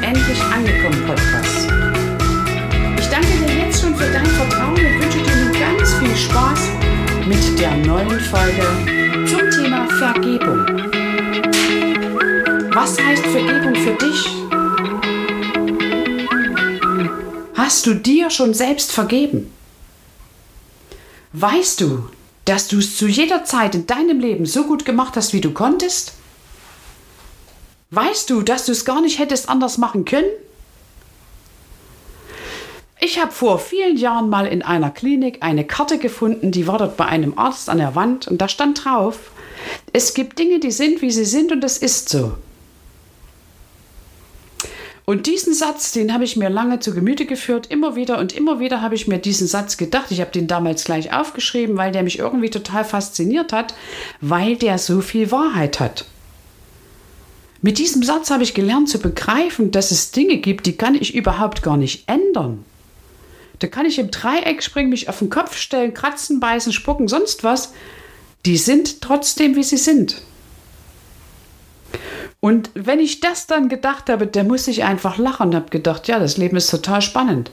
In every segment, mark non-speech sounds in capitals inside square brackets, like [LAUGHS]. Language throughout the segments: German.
Endlich angekommen Podcasts. Ich danke dir jetzt schon für dein Vertrauen und wünsche dir nun ganz viel Spaß mit der neuen Folge zum Thema Vergebung. Was heißt Vergebung für dich? Hast du dir schon selbst vergeben? Weißt du, dass du es zu jeder Zeit in deinem Leben so gut gemacht hast, wie du konntest? Weißt du, dass du es gar nicht hättest anders machen können? Ich habe vor vielen Jahren mal in einer Klinik eine Karte gefunden, die war dort bei einem Arzt an der Wand und da stand drauf, es gibt Dinge, die sind, wie sie sind und das ist so. Und diesen Satz, den habe ich mir lange zu Gemüte geführt, immer wieder und immer wieder habe ich mir diesen Satz gedacht. Ich habe den damals gleich aufgeschrieben, weil der mich irgendwie total fasziniert hat, weil der so viel Wahrheit hat. Mit diesem Satz habe ich gelernt zu begreifen, dass es Dinge gibt, die kann ich überhaupt gar nicht ändern. Da kann ich im Dreieck springen, mich auf den Kopf stellen, kratzen, beißen, spucken, sonst was. Die sind trotzdem, wie sie sind. Und wenn ich das dann gedacht habe, da muss ich einfach lachen und habe gedacht, ja, das Leben ist total spannend.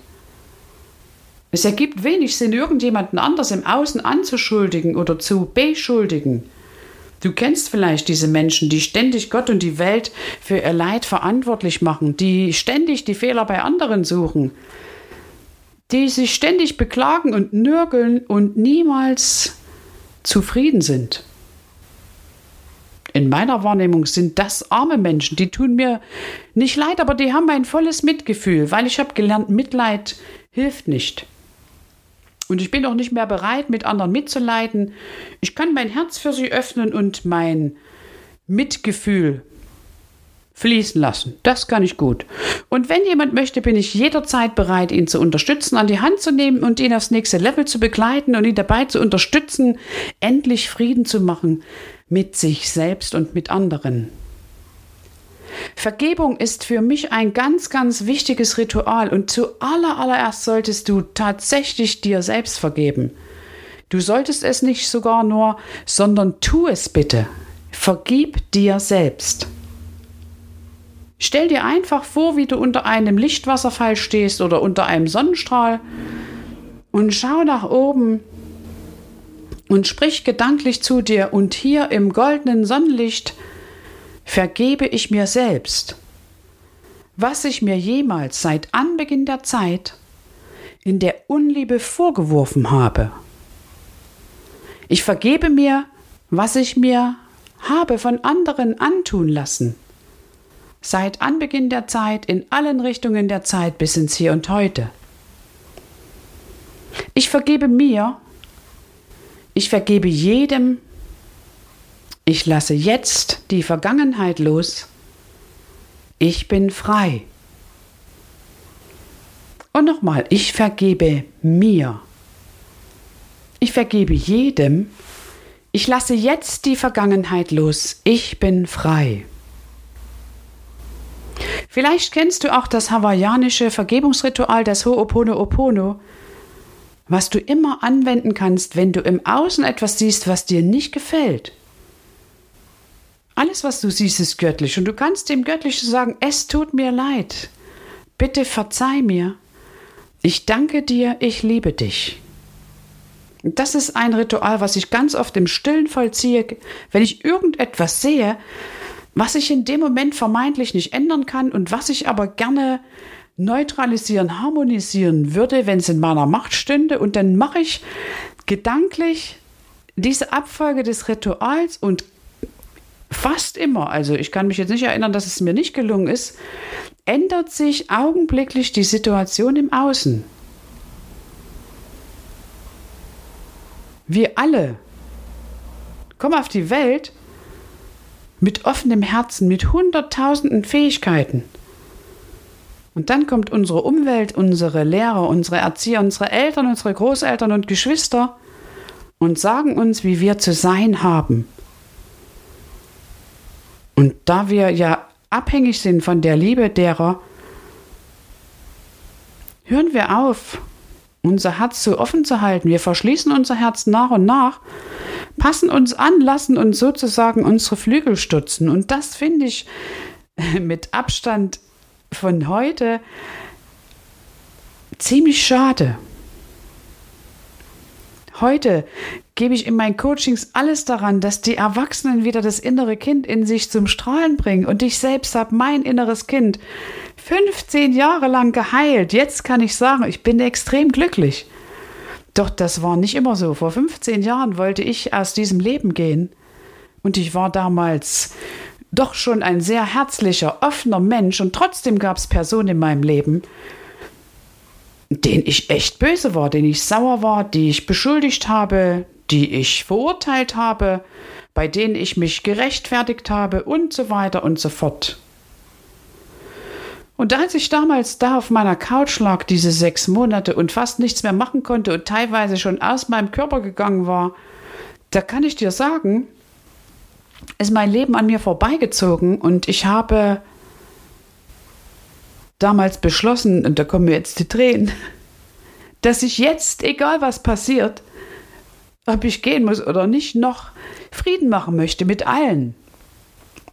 Es ergibt wenig Sinn, irgendjemanden anders im Außen anzuschuldigen oder zu beschuldigen. Du kennst vielleicht diese Menschen, die ständig Gott und die Welt für ihr Leid verantwortlich machen, die ständig die Fehler bei anderen suchen, die sich ständig beklagen und nörgeln und niemals zufrieden sind. In meiner Wahrnehmung sind das arme Menschen, die tun mir nicht leid, aber die haben mein volles Mitgefühl, weil ich habe gelernt, Mitleid hilft nicht. Und ich bin auch nicht mehr bereit, mit anderen mitzuleiden. Ich kann mein Herz für sie öffnen und mein Mitgefühl fließen lassen. Das kann ich gut. Und wenn jemand möchte, bin ich jederzeit bereit, ihn zu unterstützen, an die Hand zu nehmen und ihn aufs nächste Level zu begleiten und ihn dabei zu unterstützen, endlich Frieden zu machen mit sich selbst und mit anderen. Vergebung ist für mich ein ganz, ganz wichtiges Ritual und zuallererst solltest du tatsächlich dir selbst vergeben. Du solltest es nicht sogar nur, sondern tu es bitte. Vergib dir selbst. Stell dir einfach vor, wie du unter einem Lichtwasserfall stehst oder unter einem Sonnenstrahl und schau nach oben und sprich gedanklich zu dir und hier im goldenen Sonnenlicht vergebe ich mir selbst, was ich mir jemals seit Anbeginn der Zeit in der Unliebe vorgeworfen habe. Ich vergebe mir, was ich mir habe von anderen antun lassen, seit Anbeginn der Zeit in allen Richtungen der Zeit bis ins Hier und heute. Ich vergebe mir, ich vergebe jedem, ich lasse jetzt die Vergangenheit los. Ich bin frei. Und nochmal, ich vergebe mir. Ich vergebe jedem. Ich lasse jetzt die Vergangenheit los. Ich bin frei. Vielleicht kennst du auch das hawaiianische Vergebungsritual, das Ho'oponopono, was du immer anwenden kannst, wenn du im Außen etwas siehst, was dir nicht gefällt. Alles, was du siehst, ist göttlich und du kannst dem Göttlichen sagen, es tut mir leid. Bitte verzeih mir. Ich danke dir, ich liebe dich. Das ist ein Ritual, was ich ganz oft im Stillen vollziehe, wenn ich irgendetwas sehe, was ich in dem Moment vermeintlich nicht ändern kann und was ich aber gerne neutralisieren, harmonisieren würde, wenn es in meiner Macht stünde. Und dann mache ich gedanklich diese Abfolge des Rituals und fast immer, also ich kann mich jetzt nicht erinnern, dass es mir nicht gelungen ist, ändert sich augenblicklich die Situation im Außen. Wir alle kommen auf die Welt mit offenem Herzen, mit hunderttausenden Fähigkeiten. Und dann kommt unsere Umwelt, unsere Lehrer, unsere Erzieher, unsere Eltern, unsere Großeltern und Geschwister und sagen uns, wie wir zu sein haben. Und da wir ja abhängig sind von der Liebe derer, hören wir auf, unser Herz so offen zu halten. Wir verschließen unser Herz nach und nach, passen uns an, lassen uns sozusagen unsere Flügel stutzen. Und das finde ich [LAUGHS] mit Abstand von heute ziemlich schade. Heute gebe ich in meinen Coachings alles daran, dass die Erwachsenen wieder das innere Kind in sich zum Strahlen bringen. Und ich selbst habe mein inneres Kind 15 Jahre lang geheilt. Jetzt kann ich sagen, ich bin extrem glücklich. Doch das war nicht immer so. Vor 15 Jahren wollte ich aus diesem Leben gehen. Und ich war damals doch schon ein sehr herzlicher, offener Mensch. Und trotzdem gab es Personen in meinem Leben, denen ich echt böse war, denen ich sauer war, die ich beschuldigt habe, die ich verurteilt habe, bei denen ich mich gerechtfertigt habe und so weiter und so fort. Und als ich damals da auf meiner Couch lag, diese sechs Monate und fast nichts mehr machen konnte und teilweise schon aus meinem Körper gegangen war, da kann ich dir sagen, ist mein Leben an mir vorbeigezogen und ich habe damals beschlossen, und da kommen mir jetzt die Tränen, dass ich jetzt, egal was passiert, ob ich gehen muss oder nicht, noch Frieden machen möchte mit allen.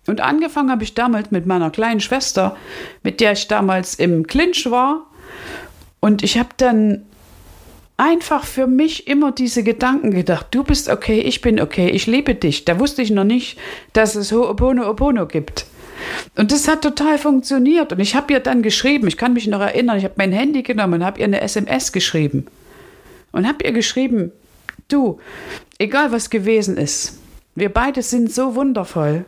Und angefangen habe ich damals mit meiner kleinen Schwester, mit der ich damals im Clinch war. Und ich habe dann einfach für mich immer diese Gedanken gedacht. Du bist okay, ich bin okay, ich liebe dich. Da wusste ich noch nicht, dass es Ho'oponopono gibt. Und das hat total funktioniert. Und ich habe ihr dann geschrieben, ich kann mich noch erinnern, ich habe mein Handy genommen und habe ihr eine SMS geschrieben. Und habe ihr geschrieben, du, egal was gewesen ist, wir beide sind so wundervoll.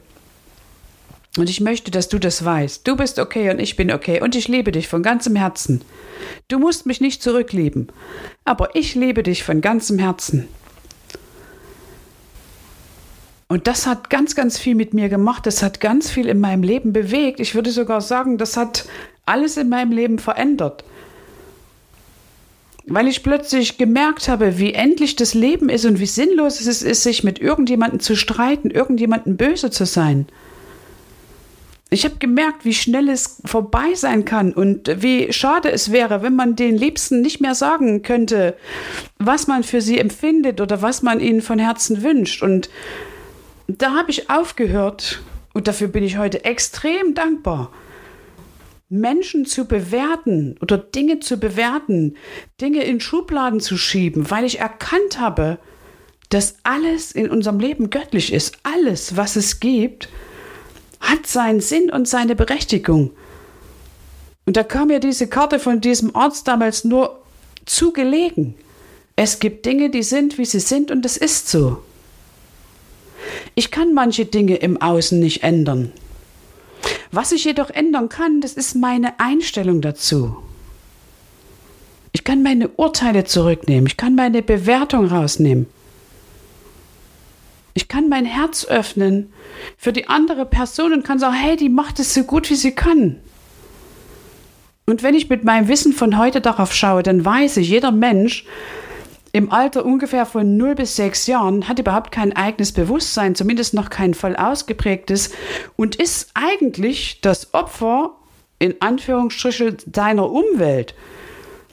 Und ich möchte, dass du das weißt. Du bist okay und ich bin okay und ich liebe dich von ganzem Herzen. Du musst mich nicht zurücklieben, aber ich liebe dich von ganzem Herzen. Und das hat ganz, ganz viel mit mir gemacht. Das hat ganz viel in meinem Leben bewegt. Ich würde sogar sagen, das hat alles in meinem Leben verändert. Weil ich plötzlich gemerkt habe, wie endlich das Leben ist und wie sinnlos es ist, sich mit irgendjemandem zu streiten, irgendjemandem böse zu sein ich habe gemerkt, wie schnell es vorbei sein kann und wie schade es wäre, wenn man den Liebsten nicht mehr sagen könnte, was man für sie empfindet oder was man ihnen von Herzen wünscht. Und da habe ich aufgehört, und dafür bin ich heute extrem dankbar, Menschen zu bewerten oder Dinge zu bewerten, Dinge in Schubladen zu schieben, weil ich erkannt habe, dass alles in unserem Leben göttlich ist. Alles, was es gibt, hat seinen Sinn und seine Berechtigung. Und da kam mir diese Karte von diesem Arzt damals nur zu gelegen. Es gibt Dinge, die sind, wie sie sind, und es ist so. Ich kann manche Dinge im Außen nicht ändern. Was ich jedoch ändern kann, das ist meine Einstellung dazu. Ich kann meine Urteile zurücknehmen, ich kann meine Bewertung rausnehmen. Ich kann mein Herz öffnen für die andere Person und kann sagen, hey, die macht es so gut, wie sie kann. Und wenn ich mit meinem Wissen von heute darauf schaue, dann weiß ich, jeder Mensch im Alter ungefähr von 0 bis 6 Jahren hat überhaupt kein eigenes Bewusstsein, zumindest noch kein voll ausgeprägtes und ist eigentlich das Opfer in Anführungsstrichen seiner Umwelt.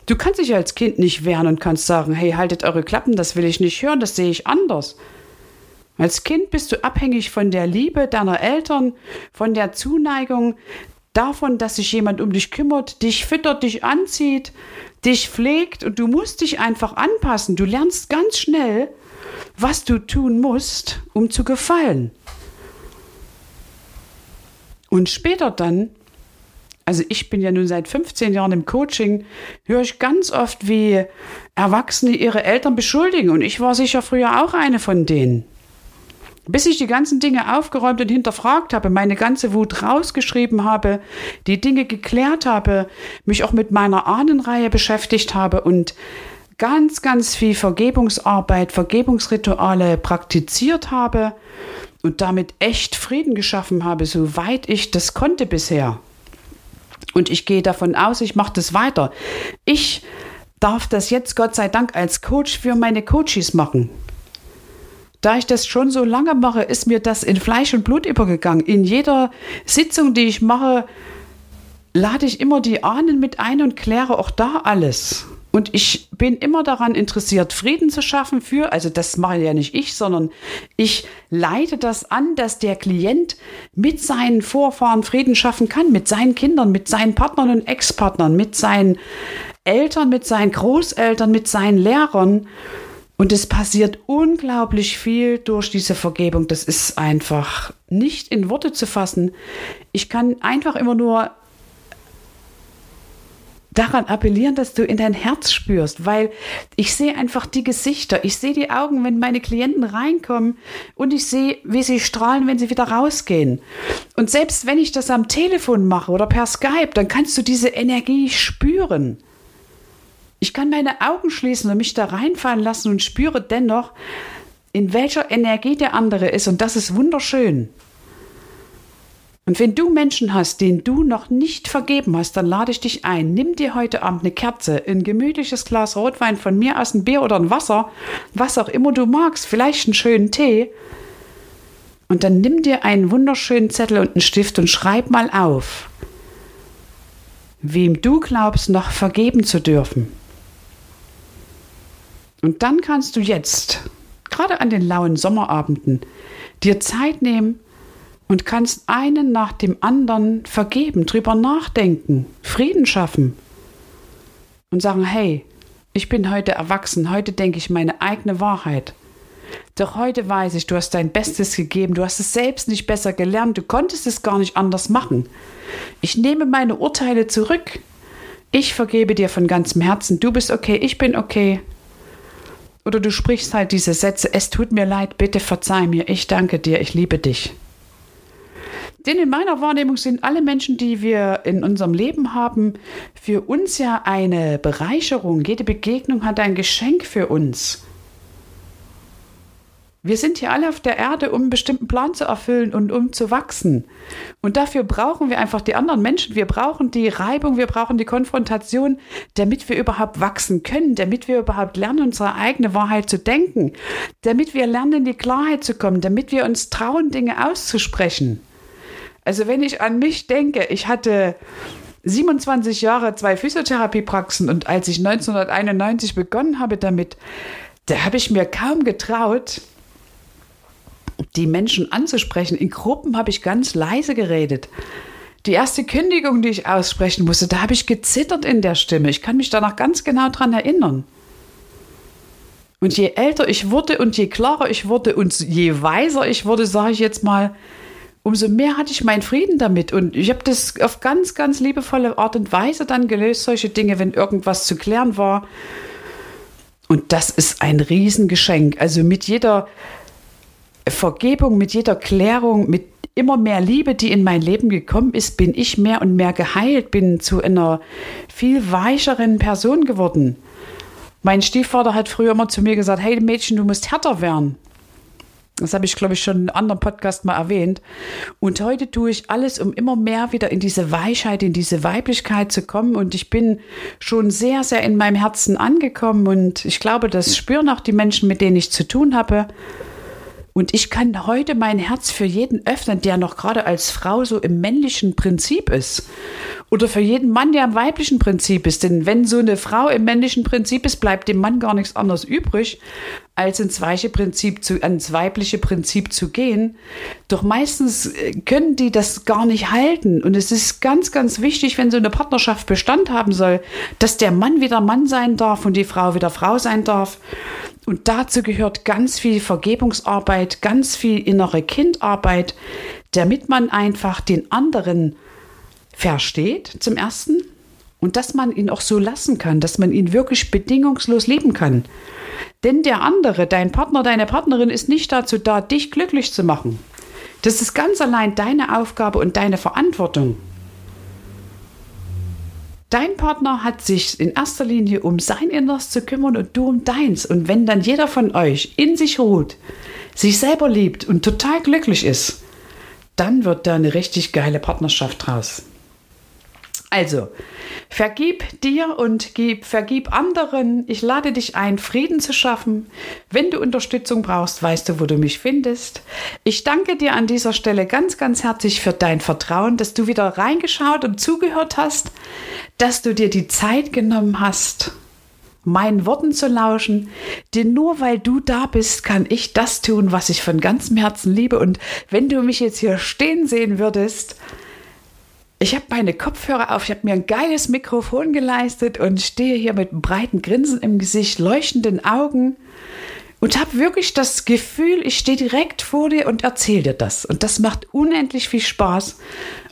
Du kannst dich als Kind nicht wehren und kannst sagen, hey, haltet eure Klappen, das will ich nicht hören, das sehe ich anders. Als Kind bist du abhängig von der Liebe deiner Eltern, von der Zuneigung, davon, dass sich jemand um dich kümmert, dich füttert, dich anzieht, dich pflegt und du musst dich einfach anpassen. Du lernst ganz schnell, was du tun musst, um zu gefallen. Und später dann, also ich bin ja nun seit 15 Jahren im Coaching, höre ich ganz oft, wie Erwachsene ihre Eltern beschuldigen. Und ich war sicher früher auch eine von denen. Bis ich die ganzen Dinge aufgeräumt und hinterfragt habe, meine ganze Wut rausgeschrieben habe, die Dinge geklärt habe, mich auch mit meiner Ahnenreihe beschäftigt habe und ganz, ganz viel Vergebungsarbeit, Vergebungsrituale praktiziert habe und damit echt Frieden geschaffen habe, soweit ich das konnte bisher. Und ich gehe davon aus, ich mache das weiter. Ich darf das jetzt Gott sei Dank als Coach für meine Coaches machen. Da ich das schon so lange mache, ist mir das in Fleisch und Blut übergegangen. In jeder Sitzung, die ich mache, lade ich immer die Ahnen mit ein und kläre auch da alles. Und ich bin immer daran interessiert, Frieden zu schaffen für, also das mache ja nicht ich, sondern ich leite das an, dass der Klient mit seinen Vorfahren Frieden schaffen kann, mit seinen Kindern, mit seinen Partnern und Ex-Partnern, mit seinen Eltern, mit seinen Großeltern, mit seinen Lehrern. Und es passiert unglaublich viel durch diese Vergebung. Das ist einfach nicht in Worte zu fassen. Ich kann einfach immer nur daran appellieren, dass du in dein Herz spürst, weil ich sehe einfach die Gesichter, ich sehe die Augen, wenn meine Klienten reinkommen und ich sehe, wie sie strahlen, wenn sie wieder rausgehen. Und selbst wenn ich das am Telefon mache oder per Skype, dann kannst du diese Energie spüren. Ich kann meine Augen schließen und mich da reinfallen lassen und spüre dennoch, in welcher Energie der andere ist. Und das ist wunderschön. Und wenn du Menschen hast, denen du noch nicht vergeben hast, dann lade ich dich ein. Nimm dir heute Abend eine Kerze, ein gemütliches Glas Rotwein von mir aus, ein Bier oder ein Wasser, was auch immer du magst, vielleicht einen schönen Tee. Und dann nimm dir einen wunderschönen Zettel und einen Stift und schreib mal auf, wem du glaubst, noch vergeben zu dürfen. Und dann kannst du jetzt, gerade an den lauen Sommerabenden, dir Zeit nehmen und kannst einen nach dem anderen vergeben, drüber nachdenken, Frieden schaffen und sagen, hey, ich bin heute erwachsen, heute denke ich meine eigene Wahrheit. Doch heute weiß ich, du hast dein Bestes gegeben, du hast es selbst nicht besser gelernt, du konntest es gar nicht anders machen. Ich nehme meine Urteile zurück. Ich vergebe dir von ganzem Herzen, du bist okay, ich bin okay, oder du sprichst halt diese Sätze, es tut mir leid, bitte verzeih mir, ich danke dir, ich liebe dich. Denn in meiner Wahrnehmung sind alle Menschen, die wir in unserem Leben haben, für uns ja eine Bereicherung. Jede Begegnung hat ein Geschenk für uns. Wir sind hier alle auf der Erde, um einen bestimmten Plan zu erfüllen und um zu wachsen. Und dafür brauchen wir einfach die anderen Menschen. Wir brauchen die Reibung, wir brauchen die Konfrontation, damit wir überhaupt wachsen können, damit wir überhaupt lernen, unsere eigene Wahrheit zu denken, damit wir lernen, in die Klarheit zu kommen, damit wir uns trauen, Dinge auszusprechen. Also wenn ich an mich denke, ich hatte 27 Jahre zwei Physiotherapiepraxen und als ich 1991 begonnen habe damit, da habe ich mir kaum getraut, die Menschen anzusprechen. In Gruppen habe ich ganz leise geredet. Die erste Kündigung, die ich aussprechen musste, da habe ich gezittert in der Stimme. Ich kann mich danach ganz genau daran erinnern. Und je älter ich wurde und je klarer ich wurde und je weiser ich wurde, sage ich jetzt mal, umso mehr hatte ich meinen Frieden damit. Und ich habe das auf ganz, ganz liebevolle Art und Weise dann gelöst, solche Dinge, wenn irgendwas zu klären war. Und das ist ein Riesengeschenk. Also mit jeder Vergebung, mit jeder Klärung, mit immer mehr Liebe, die in mein Leben gekommen ist, bin ich mehr und mehr geheilt, bin zu einer viel weicheren Person geworden. Mein Stiefvater hat früher immer zu mir gesagt, hey Mädchen, du musst härter werden. Das habe ich, glaube ich, schon in einem anderen Podcast mal erwähnt. Und heute tue ich alles, um immer mehr wieder in diese Weichheit, in diese Weiblichkeit zu kommen. Und ich bin schon sehr, sehr in meinem Herzen angekommen. Und ich glaube, das spüren auch die Menschen, mit denen ich zu tun habe. Und ich kann heute mein Herz für jeden öffnen, der noch gerade als Frau so im männlichen Prinzip ist. Oder für jeden Mann, der im weiblichen Prinzip ist. Denn wenn so eine Frau im männlichen Prinzip ist, bleibt dem Mann gar nichts anderes übrig, als ins weiche Prinzip zu, ans weibliche Prinzip zu gehen. Doch meistens äh, können die das gar nicht halten. Und es ist ganz, ganz wichtig, wenn so eine Partnerschaft Bestand haben soll, dass der Mann wieder Mann sein darf und die Frau wieder Frau sein darf. Und dazu gehört ganz viel Vergebungsarbeit, ganz viel innere Kindarbeit, damit man einfach den anderen versteht, zum ersten, und dass man ihn auch so lassen kann, dass man ihn wirklich bedingungslos lieben kann. Denn der andere, dein Partner, deine Partnerin ist nicht dazu da, dich glücklich zu machen. Das ist ganz allein deine Aufgabe und deine Verantwortung. Dein Partner hat sich in erster Linie um sein Inneres zu kümmern und du um deins. Und wenn dann jeder von euch in sich ruht, sich selber liebt und total glücklich ist, dann wird da eine richtig geile Partnerschaft draus. Also, vergib dir und gib, vergib anderen. Ich lade dich ein, Frieden zu schaffen. Wenn du Unterstützung brauchst, weißt du, wo du mich findest. Ich danke dir an dieser Stelle ganz, ganz herzlich für dein Vertrauen, dass du wieder reingeschaut und zugehört hast, dass du dir die Zeit genommen hast, meinen Worten zu lauschen. Denn nur weil du da bist, kann ich das tun, was ich von ganzem Herzen liebe. Und wenn du mich jetzt hier stehen sehen würdest, ich habe meine Kopfhörer auf, ich habe mir ein geiles Mikrofon geleistet und stehe hier mit breiten Grinsen im Gesicht, leuchtenden Augen und habe wirklich das Gefühl, ich stehe direkt vor dir und erzähle dir das. Und das macht unendlich viel Spaß.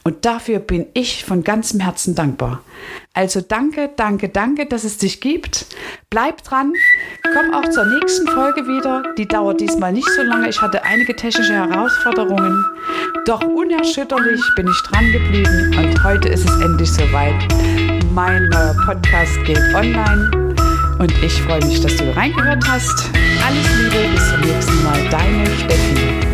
Und dafür bin ich von ganzem Herzen dankbar. Also danke, danke, danke, dass es dich gibt. Bleib dran. Komm auch zur nächsten Folge wieder. Die dauert diesmal nicht so lange. Ich hatte einige technische Herausforderungen. Doch unerschütterlich bin ich dran geblieben. Und heute ist es endlich soweit. Mein neuer Podcast geht online. Und ich freue mich, dass du reingehört hast. Alles Liebe, bis zum nächsten Mal. Deine Steffi.